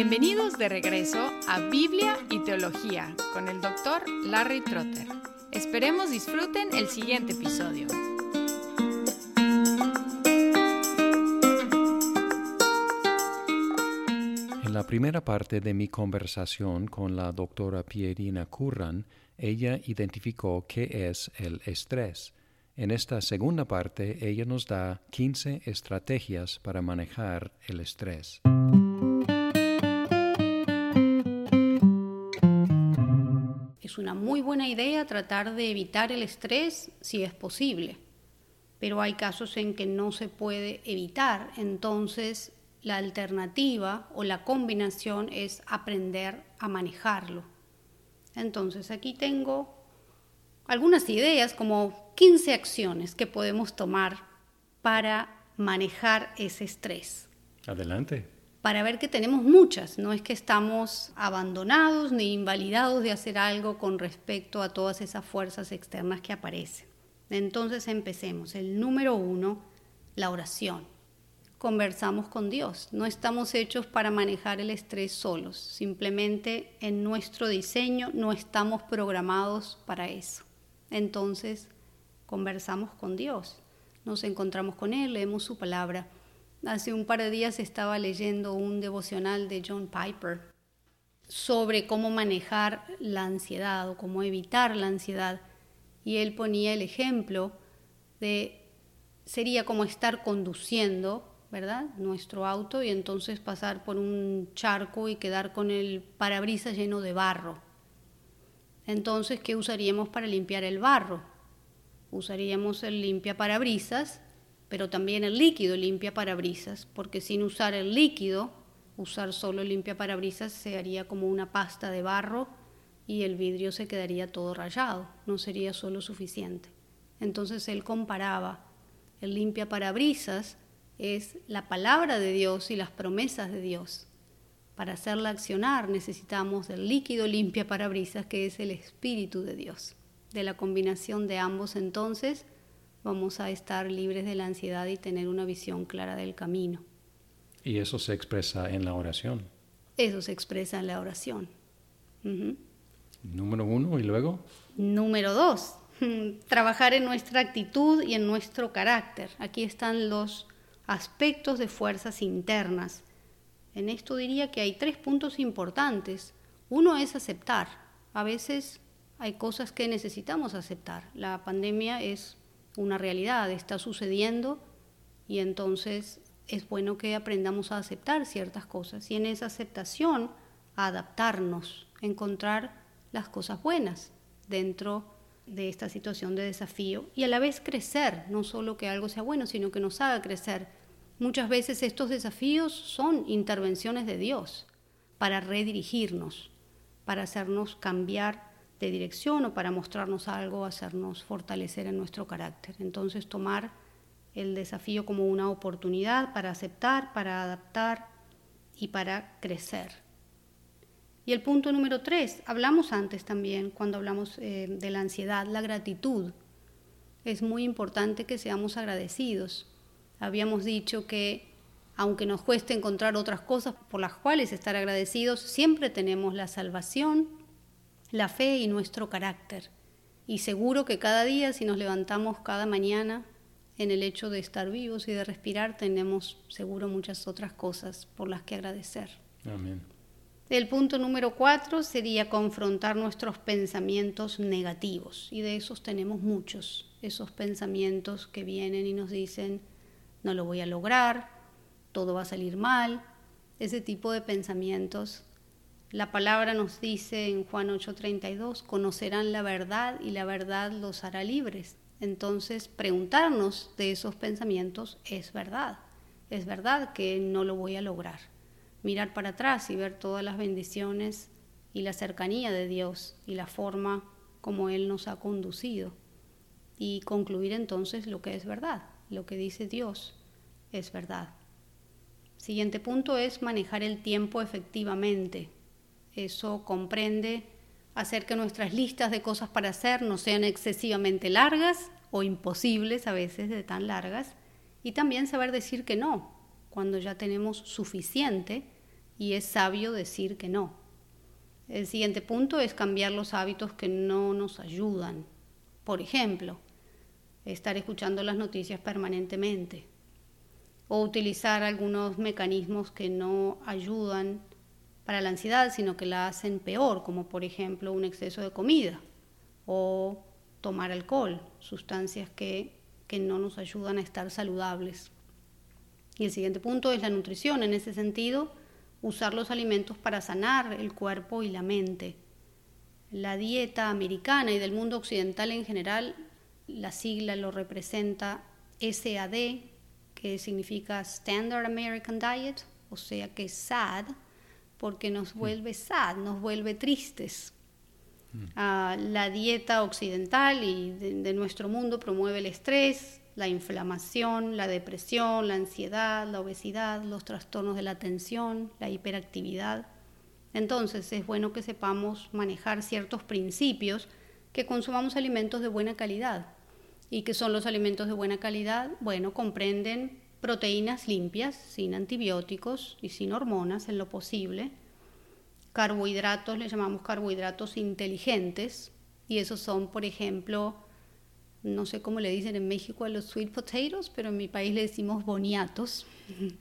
Bienvenidos de regreso a Biblia y Teología con el doctor Larry Trotter. Esperemos disfruten el siguiente episodio. En la primera parte de mi conversación con la doctora Pierina Curran, ella identificó qué es el estrés. En esta segunda parte, ella nos da 15 estrategias para manejar el estrés. Es una muy buena idea tratar de evitar el estrés si es posible, pero hay casos en que no se puede evitar, entonces la alternativa o la combinación es aprender a manejarlo. Entonces aquí tengo algunas ideas como 15 acciones que podemos tomar para manejar ese estrés. Adelante. Para ver que tenemos muchas, no es que estamos abandonados ni invalidados de hacer algo con respecto a todas esas fuerzas externas que aparecen. Entonces empecemos. El número uno, la oración. Conversamos con Dios. No estamos hechos para manejar el estrés solos. Simplemente en nuestro diseño no estamos programados para eso. Entonces, conversamos con Dios, nos encontramos con Él, leemos su palabra. Hace un par de días estaba leyendo un devocional de John Piper sobre cómo manejar la ansiedad o cómo evitar la ansiedad. Y él ponía el ejemplo de, sería como estar conduciendo, ¿verdad? Nuestro auto y entonces pasar por un charco y quedar con el parabrisas lleno de barro. Entonces, ¿qué usaríamos para limpiar el barro? Usaríamos el limpia parabrisas, pero también el líquido limpia parabrisas, porque sin usar el líquido, usar solo el limpia parabrisas se haría como una pasta de barro y el vidrio se quedaría todo rayado, no sería solo suficiente. Entonces él comparaba el limpia parabrisas es la palabra de Dios y las promesas de Dios. Para hacerla accionar necesitamos el líquido limpia parabrisas que es el Espíritu de Dios. De la combinación de ambos entonces vamos a estar libres de la ansiedad y tener una visión clara del camino. Y eso se expresa en la oración. Eso se expresa en la oración. Número uno y luego. Número dos, trabajar en nuestra actitud y en nuestro carácter. Aquí están los aspectos de fuerzas internas en esto diría que hay tres puntos importantes. Uno es aceptar. A veces hay cosas que necesitamos aceptar. La pandemia es una realidad, está sucediendo y entonces es bueno que aprendamos a aceptar ciertas cosas y en esa aceptación adaptarnos, encontrar las cosas buenas dentro de esta situación de desafío y a la vez crecer, no solo que algo sea bueno, sino que nos haga crecer. Muchas veces estos desafíos son intervenciones de Dios para redirigirnos, para hacernos cambiar de dirección o para mostrarnos algo, hacernos fortalecer en nuestro carácter. Entonces tomar el desafío como una oportunidad para aceptar, para adaptar y para crecer. Y el punto número tres, hablamos antes también, cuando hablamos eh, de la ansiedad, la gratitud. Es muy importante que seamos agradecidos Habíamos dicho que aunque nos cueste encontrar otras cosas por las cuales estar agradecidos, siempre tenemos la salvación, la fe y nuestro carácter. Y seguro que cada día, si nos levantamos cada mañana en el hecho de estar vivos y de respirar, tenemos seguro muchas otras cosas por las que agradecer. Amén. El punto número cuatro sería confrontar nuestros pensamientos negativos. Y de esos tenemos muchos, esos pensamientos que vienen y nos dicen, no lo voy a lograr, todo va a salir mal, ese tipo de pensamientos. La palabra nos dice en Juan 8:32, conocerán la verdad y la verdad los hará libres. Entonces, preguntarnos de esos pensamientos es verdad. Es verdad que no lo voy a lograr. Mirar para atrás y ver todas las bendiciones y la cercanía de Dios y la forma como Él nos ha conducido. Y concluir entonces lo que es verdad lo que dice Dios es verdad. Siguiente punto es manejar el tiempo efectivamente. Eso comprende hacer que nuestras listas de cosas para hacer no sean excesivamente largas o imposibles a veces de tan largas y también saber decir que no cuando ya tenemos suficiente y es sabio decir que no. El siguiente punto es cambiar los hábitos que no nos ayudan. Por ejemplo, estar escuchando las noticias permanentemente o utilizar algunos mecanismos que no ayudan para la ansiedad, sino que la hacen peor, como por ejemplo un exceso de comida o tomar alcohol, sustancias que, que no nos ayudan a estar saludables. Y el siguiente punto es la nutrición. En ese sentido, usar los alimentos para sanar el cuerpo y la mente. La dieta americana y del mundo occidental en general, la sigla lo representa SAD, que significa Standard American Diet, o sea que SAD, porque nos mm. vuelve sad, nos vuelve tristes. Ah, la dieta occidental y de nuestro mundo promueve el estrés, la inflamación, la depresión, la ansiedad, la obesidad, los trastornos de la atención, la hiperactividad. Entonces es bueno que sepamos manejar ciertos principios, que consumamos alimentos de buena calidad. ¿Y qué son los alimentos de buena calidad? Bueno, comprenden proteínas limpias, sin antibióticos y sin hormonas en lo posible. Carbohidratos, le llamamos carbohidratos inteligentes, y esos son, por ejemplo, no sé cómo le dicen en México a los sweet potatoes, pero en mi país le decimos boniatos.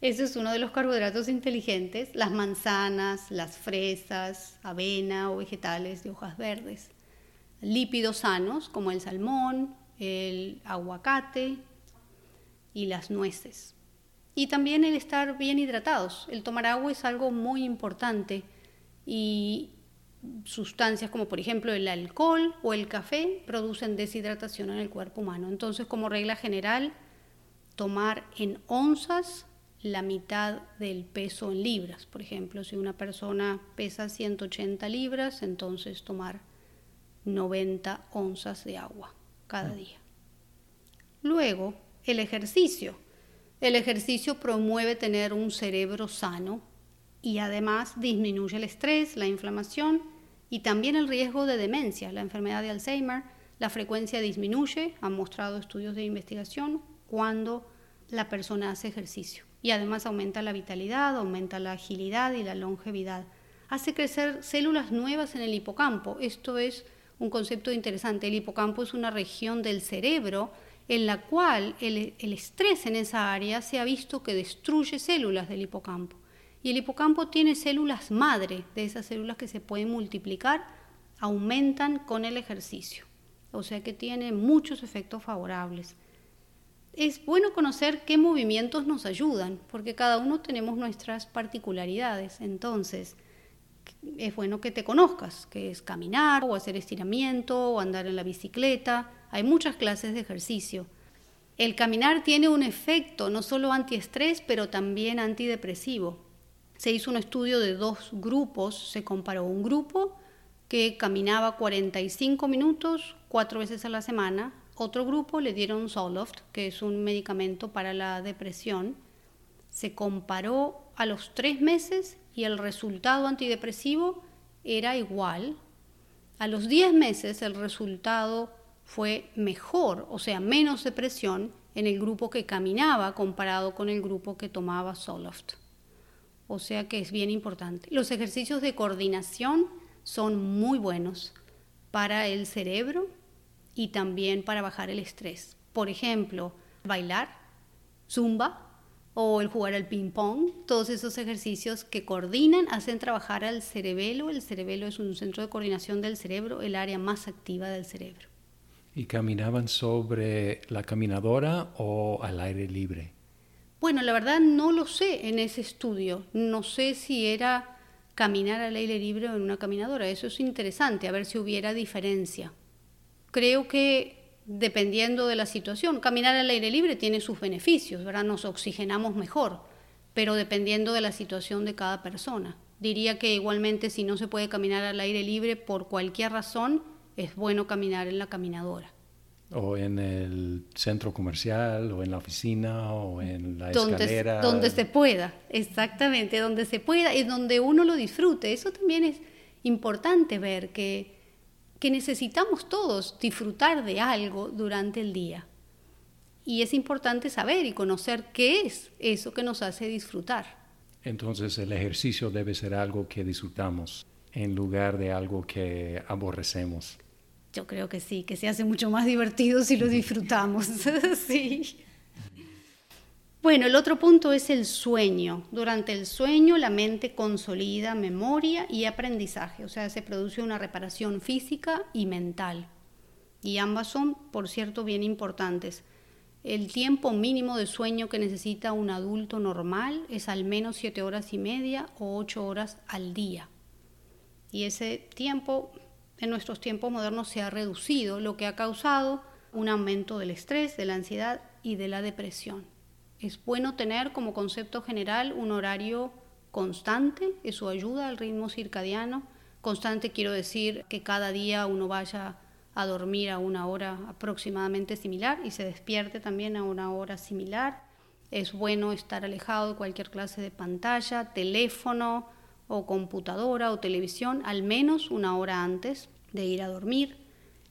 Ese es uno de los carbohidratos inteligentes, las manzanas, las fresas, avena o vegetales de hojas verdes. Lípidos sanos como el salmón, el aguacate y las nueces. Y también el estar bien hidratados. El tomar agua es algo muy importante y sustancias como por ejemplo el alcohol o el café producen deshidratación en el cuerpo humano. Entonces, como regla general, tomar en onzas la mitad del peso en libras. Por ejemplo, si una persona pesa 180 libras, entonces tomar 90 onzas de agua cada ah. día. Luego, el ejercicio. El ejercicio promueve tener un cerebro sano y además disminuye el estrés, la inflamación y también el riesgo de demencia, la enfermedad de Alzheimer. La frecuencia disminuye, han mostrado estudios de investigación, cuando la persona hace ejercicio. Y además aumenta la vitalidad, aumenta la agilidad y la longevidad. Hace crecer células nuevas en el hipocampo. Esto es un concepto interesante. El hipocampo es una región del cerebro en la cual el, estrés en esa área se ha visto que destruye células del hipocampo. Y el hipocampo tiene células madre, de esas células que se pueden multiplicar, aumentan con el ejercicio. O sea que tiene muchos efectos favorables. Es bueno conocer qué movimientos nos ayudan, porque cada uno tenemos nuestras particularidades. Entonces, es bueno que te conozcas, que es caminar o hacer estiramiento o andar en la bicicleta. Hay muchas clases de ejercicio. El caminar tiene un efecto no solo antiestrés, pero también antidepresivo se hizo un estudio de dos grupos, se comparó un grupo que caminaba 45 minutos cuatro veces a la semana, otro grupo le dieron Zoloft, que es un medicamento para la depresión, se comparó a los tres meses y el resultado antidepresivo era igual. A los 10 meses el resultado fue mejor, o sea, menos depresión en el grupo que caminaba comparado con el grupo que tomaba Zoloft o sea que es bien importante. Los ejercicios de coordinación son muy buenos para el cerebro y también para bajar el estrés. Por ejemplo, bailar, zumba o el jugar al ping pong, todos esos ejercicios que coordinan hacen trabajar al cerebelo. El cerebelo es un centro de coordinación del cerebro, el área más activa del cerebro. ¿Y caminaban sobre la caminadora o al aire libre? Bueno, la verdad no lo sé en ese estudio. No sé si era caminar al aire libre o en una caminadora. Eso es interesante, a ver si hubiera diferencia. Creo que dependiendo de la situación, caminar al aire libre tiene sus beneficios, ¿verdad? Nos oxigenamos mejor, pero dependiendo de la situación de cada persona. Diría que igualmente si no se puede caminar al aire libre por cualquier razón, es bueno caminar en la caminadora o en el centro comercial, o en la oficina, o en la escalera. Donde se pueda, exactamente, donde se pueda y donde uno lo disfrute. Eso también es importante ver que, que necesitamos todos disfrutar de algo durante el día. Y es importante saber y conocer qué es eso que nos hace disfrutar. Entonces el ejercicio debe ser algo que disfrutamos en lugar de algo que aborrecemos. Yo creo que sí, que se hace mucho más divertido si lo disfrutamos. sí. Bueno, el otro punto es el sueño. Durante el sueño la mente consolida memoria y aprendizaje, o sea, se produce una reparación física y mental. Y ambas son, por cierto, bien importantes. El tiempo mínimo de sueño que necesita un adulto normal es al menos siete horas y media o ocho horas al día. Y ese tiempo en nuestros tiempos modernos se ha reducido, lo que ha causado un aumento del estrés, de la ansiedad y de la depresión. Es bueno tener como concepto general un horario constante, eso ayuda al ritmo circadiano. Constante quiero decir que cada día uno vaya a dormir a una hora aproximadamente similar y se despierte también a una hora similar. Es bueno estar alejado de cualquier clase de pantalla, teléfono o computadora o televisión al menos una hora antes de ir a dormir.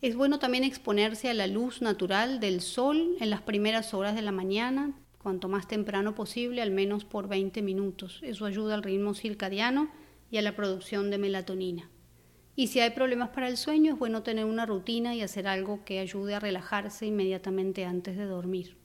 Es bueno también exponerse a la luz natural del sol en las primeras horas de la mañana, cuanto más temprano posible, al menos por 20 minutos. Eso ayuda al ritmo circadiano y a la producción de melatonina. Y si hay problemas para el sueño, es bueno tener una rutina y hacer algo que ayude a relajarse inmediatamente antes de dormir.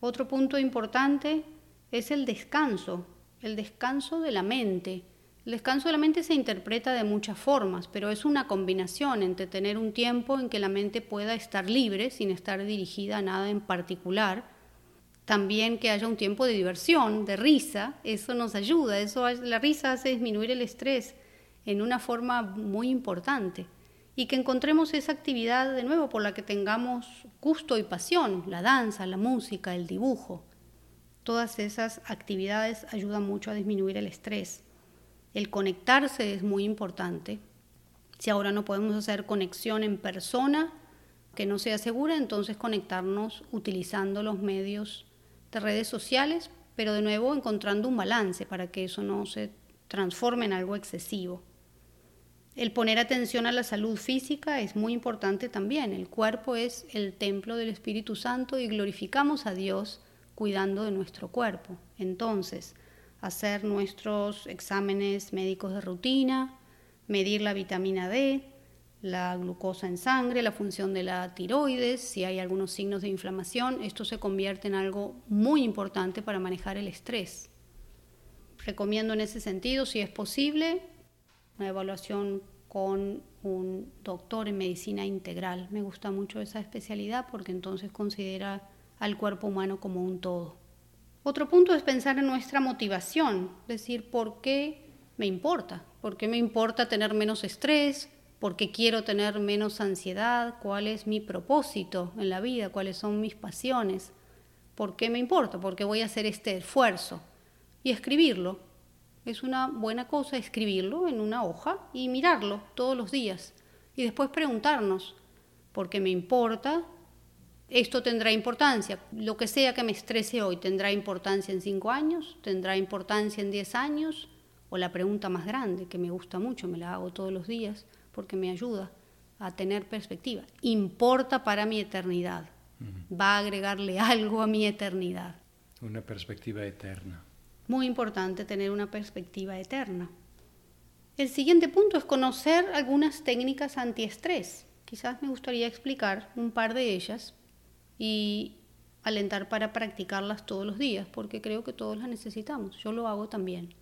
Otro punto importante es el descanso, el descanso de la mente. El descanso de la mente se interpreta de muchas formas, pero es una combinación entre tener un tiempo en que la mente pueda estar libre, sin estar dirigida a nada en particular, también que haya un tiempo de diversión, de risa, eso nos ayuda, eso la risa hace disminuir el estrés en una forma muy importante y que encontremos esa actividad de nuevo por la que tengamos gusto y pasión, la danza, la música, el dibujo. Todas esas actividades ayudan mucho a disminuir el estrés. El conectarse es muy importante. Si ahora no podemos hacer conexión en persona que no sea segura, entonces conectarnos utilizando los medios de redes sociales, pero de nuevo encontrando un balance para que eso no se transforme en algo excesivo. El poner atención a la salud física es muy importante también. El cuerpo es el templo del Espíritu Santo y glorificamos a Dios cuidando de nuestro cuerpo. Entonces, hacer nuestros exámenes médicos de rutina, medir la vitamina D, la glucosa en sangre, la función de la tiroides, si hay algunos signos de inflamación, esto se convierte en algo muy importante para manejar el estrés. Recomiendo en ese sentido, si es posible, una evaluación con un doctor en medicina integral. Me gusta mucho esa especialidad porque entonces considera al cuerpo humano como un todo. Otro punto es pensar en nuestra motivación, decir, ¿por qué me importa? ¿Por qué me importa tener menos estrés? ¿Por qué quiero tener menos ansiedad? ¿Cuál es mi propósito en la vida? ¿Cuáles son mis pasiones? ¿Por qué me importa? ¿Por qué voy a hacer este esfuerzo? Y escribirlo, es una buena cosa escribirlo en una hoja y mirarlo todos los días. Y después preguntarnos, ¿por qué me importa? Esto tendrá importancia. Lo que sea que me estrese hoy, ¿tendrá importancia en cinco años? ¿Tendrá importancia en diez años? O la pregunta más grande, que me gusta mucho, me la hago todos los días, porque me ayuda a tener perspectiva. ¿Importa para mi eternidad? ¿Va a agregarle algo a mi eternidad? Una perspectiva eterna muy importante tener una perspectiva eterna. El siguiente punto es conocer algunas técnicas antiestrés. Quizás me gustaría explicar un par de ellas y alentar para practicarlas todos los días, porque creo que todos las necesitamos. Yo lo hago también.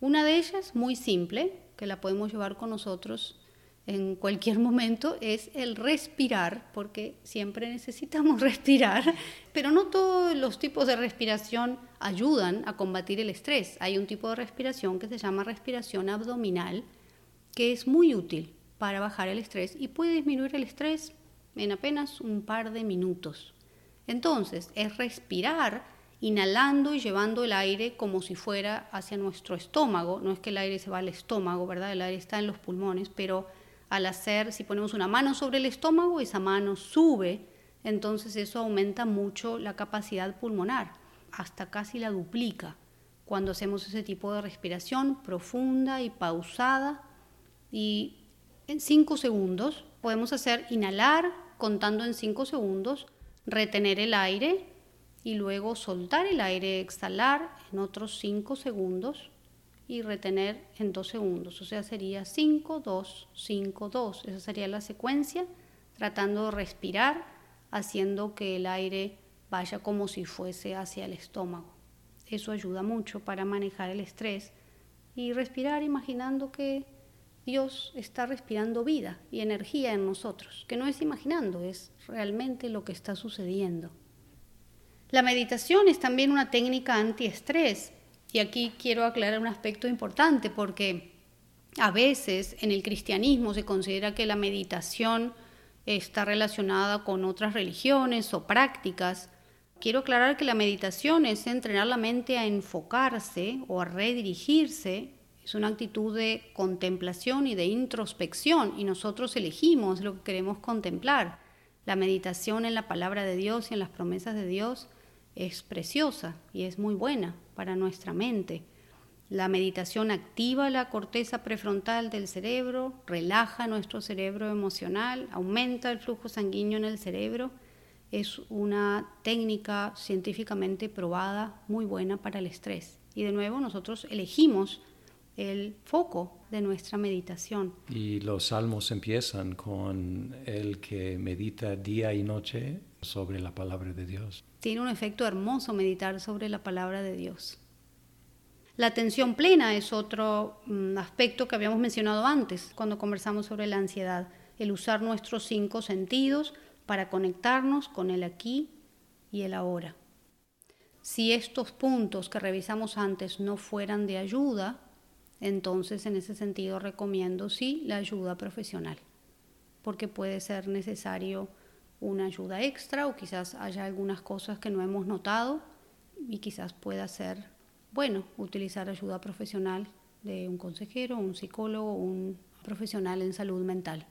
Una de ellas, muy simple, que la podemos llevar con nosotros en cualquier momento es el respirar, porque siempre necesitamos respirar, pero no todos los tipos de respiración ayudan a combatir el estrés. Hay un tipo de respiración que se llama respiración abdominal, que es muy útil para bajar el estrés y puede disminuir el estrés en apenas un par de minutos. Entonces, es respirar inhalando y llevando el aire como si fuera hacia nuestro estómago. No es que el aire se va al estómago, ¿verdad? El aire está en los pulmones, pero al hacer, si ponemos una mano sobre el estómago, esa mano sube, entonces eso aumenta mucho la capacidad pulmonar, hasta casi la duplica cuando hacemos ese tipo de respiración profunda y pausada. Y en cinco segundos podemos hacer inhalar contando en cinco segundos, retener el aire, y luego soltar el aire, exhalar en otros 5 segundos y retener en 2 segundos. O sea, sería 5, 2, 5, 2. Esa sería la secuencia, tratando de respirar, haciendo que el aire vaya como si fuese hacia el estómago. Eso ayuda mucho para manejar el estrés y respirar imaginando que Dios está respirando vida y energía en nosotros, que no es imaginando, es realmente lo que está sucediendo. La meditación es también una técnica antiestrés y aquí quiero aclarar un aspecto importante porque a veces en el cristianismo se considera que la meditación está relacionada con otras religiones o prácticas. Quiero aclarar que la meditación es entrenar la mente a enfocarse o a redirigirse es una actitud de contemplación y de introspección y nosotros elegimos lo que queremos contemplar. La meditación en la palabra de Dios y en las promesas de Dios es preciosa y es muy buena para nuestra mente. La meditación activa la corteza prefrontal del cerebro, relaja nuestro cerebro emocional, aumenta el flujo sanguíneo en el cerebro. Es una técnica científicamente probada muy buena para el estrés. Y de nuevo nosotros elegimos el foco de nuestra meditación. Y los salmos empiezan con el que medita día y noche sobre la palabra de Dios. Tiene un efecto hermoso meditar sobre la palabra de Dios. La atención plena es otro mm, aspecto que habíamos mencionado antes cuando conversamos sobre la ansiedad, el usar nuestros cinco sentidos para conectarnos con el aquí y el ahora. Si estos puntos que revisamos antes no fueran de ayuda, entonces, en ese sentido, recomiendo sí la ayuda profesional, porque puede ser necesario una ayuda extra o quizás haya algunas cosas que no hemos notado y quizás pueda ser bueno utilizar ayuda profesional de un consejero, un psicólogo, un profesional en salud mental.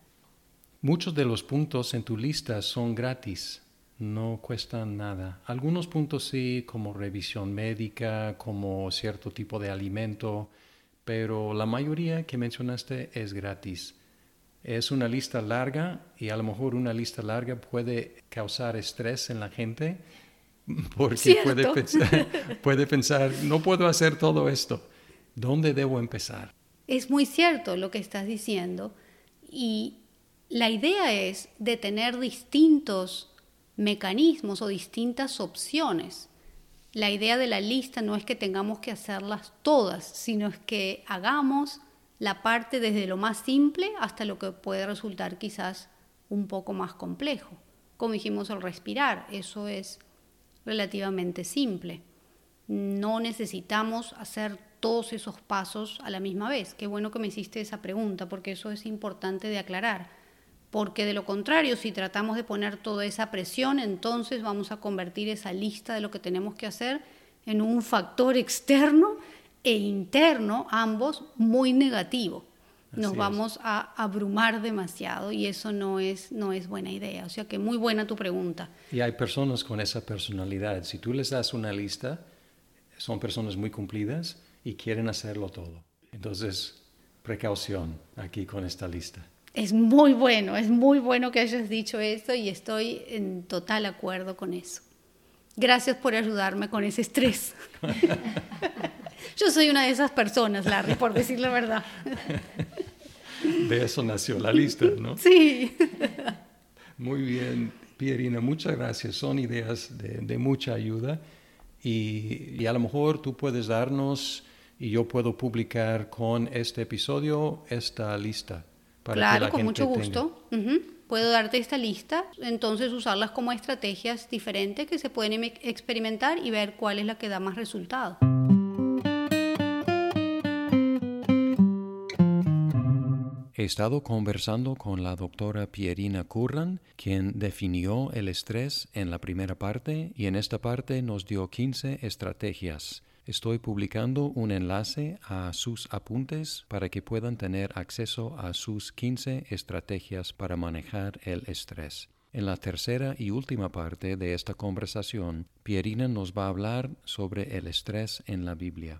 Muchos de los puntos en tu lista son gratis, no cuestan nada. Algunos puntos sí, como revisión médica, como cierto tipo de alimento, pero la mayoría que mencionaste es gratis. Es una lista larga y a lo mejor una lista larga puede causar estrés en la gente porque puede pensar, puede pensar, no puedo hacer todo esto. ¿Dónde debo empezar? Es muy cierto lo que estás diciendo y la idea es de tener distintos mecanismos o distintas opciones la idea de la lista no es que tengamos que hacerlas todas, sino es que hagamos la parte desde lo más simple hasta lo que puede resultar quizás un poco más complejo. Como dijimos, el respirar, eso es relativamente simple. No necesitamos hacer todos esos pasos a la misma vez. Qué bueno que me hiciste esa pregunta, porque eso es importante de aclarar porque de lo contrario, si tratamos de poner toda esa presión, entonces vamos a convertir esa lista de lo que tenemos que hacer en un factor externo e interno, ambos muy negativo. Nos vamos a abrumar demasiado y eso no es, no es buena idea. O sea que muy buena tu pregunta. Y hay personas con esa personalidad. Si tú les das una lista, son personas muy cumplidas y quieren hacerlo todo. Entonces, precaución aquí con esta lista. Es muy bueno, es muy bueno que hayas dicho esto y estoy en total acuerdo con eso. Gracias por ayudarme con ese estrés. Yo soy una de esas personas, Larry, por decir la verdad. De eso nació la lista, ¿no? Sí. Muy bien, Pierina, muchas gracias. Son ideas de, mucha ayuda y, y, a lo mejor tú puedes darnos y yo puedo publicar con este episodio esta lista claro, con mucho gusto. Puedo darte esta lista, entonces usarlas como estrategias diferentes que se pueden experimentar y ver cuál es la que da más resultado. He estado conversando con la doctora Pierina Curran, quien definió el estrés en la primera parte y en esta parte nos dio 15 estrategias. Estoy publicando un enlace a sus apuntes para que puedan tener acceso a sus 15 estrategias para manejar el estrés. En la tercera y última parte de esta conversación, Pierina nos va a hablar sobre el estrés en la Biblia.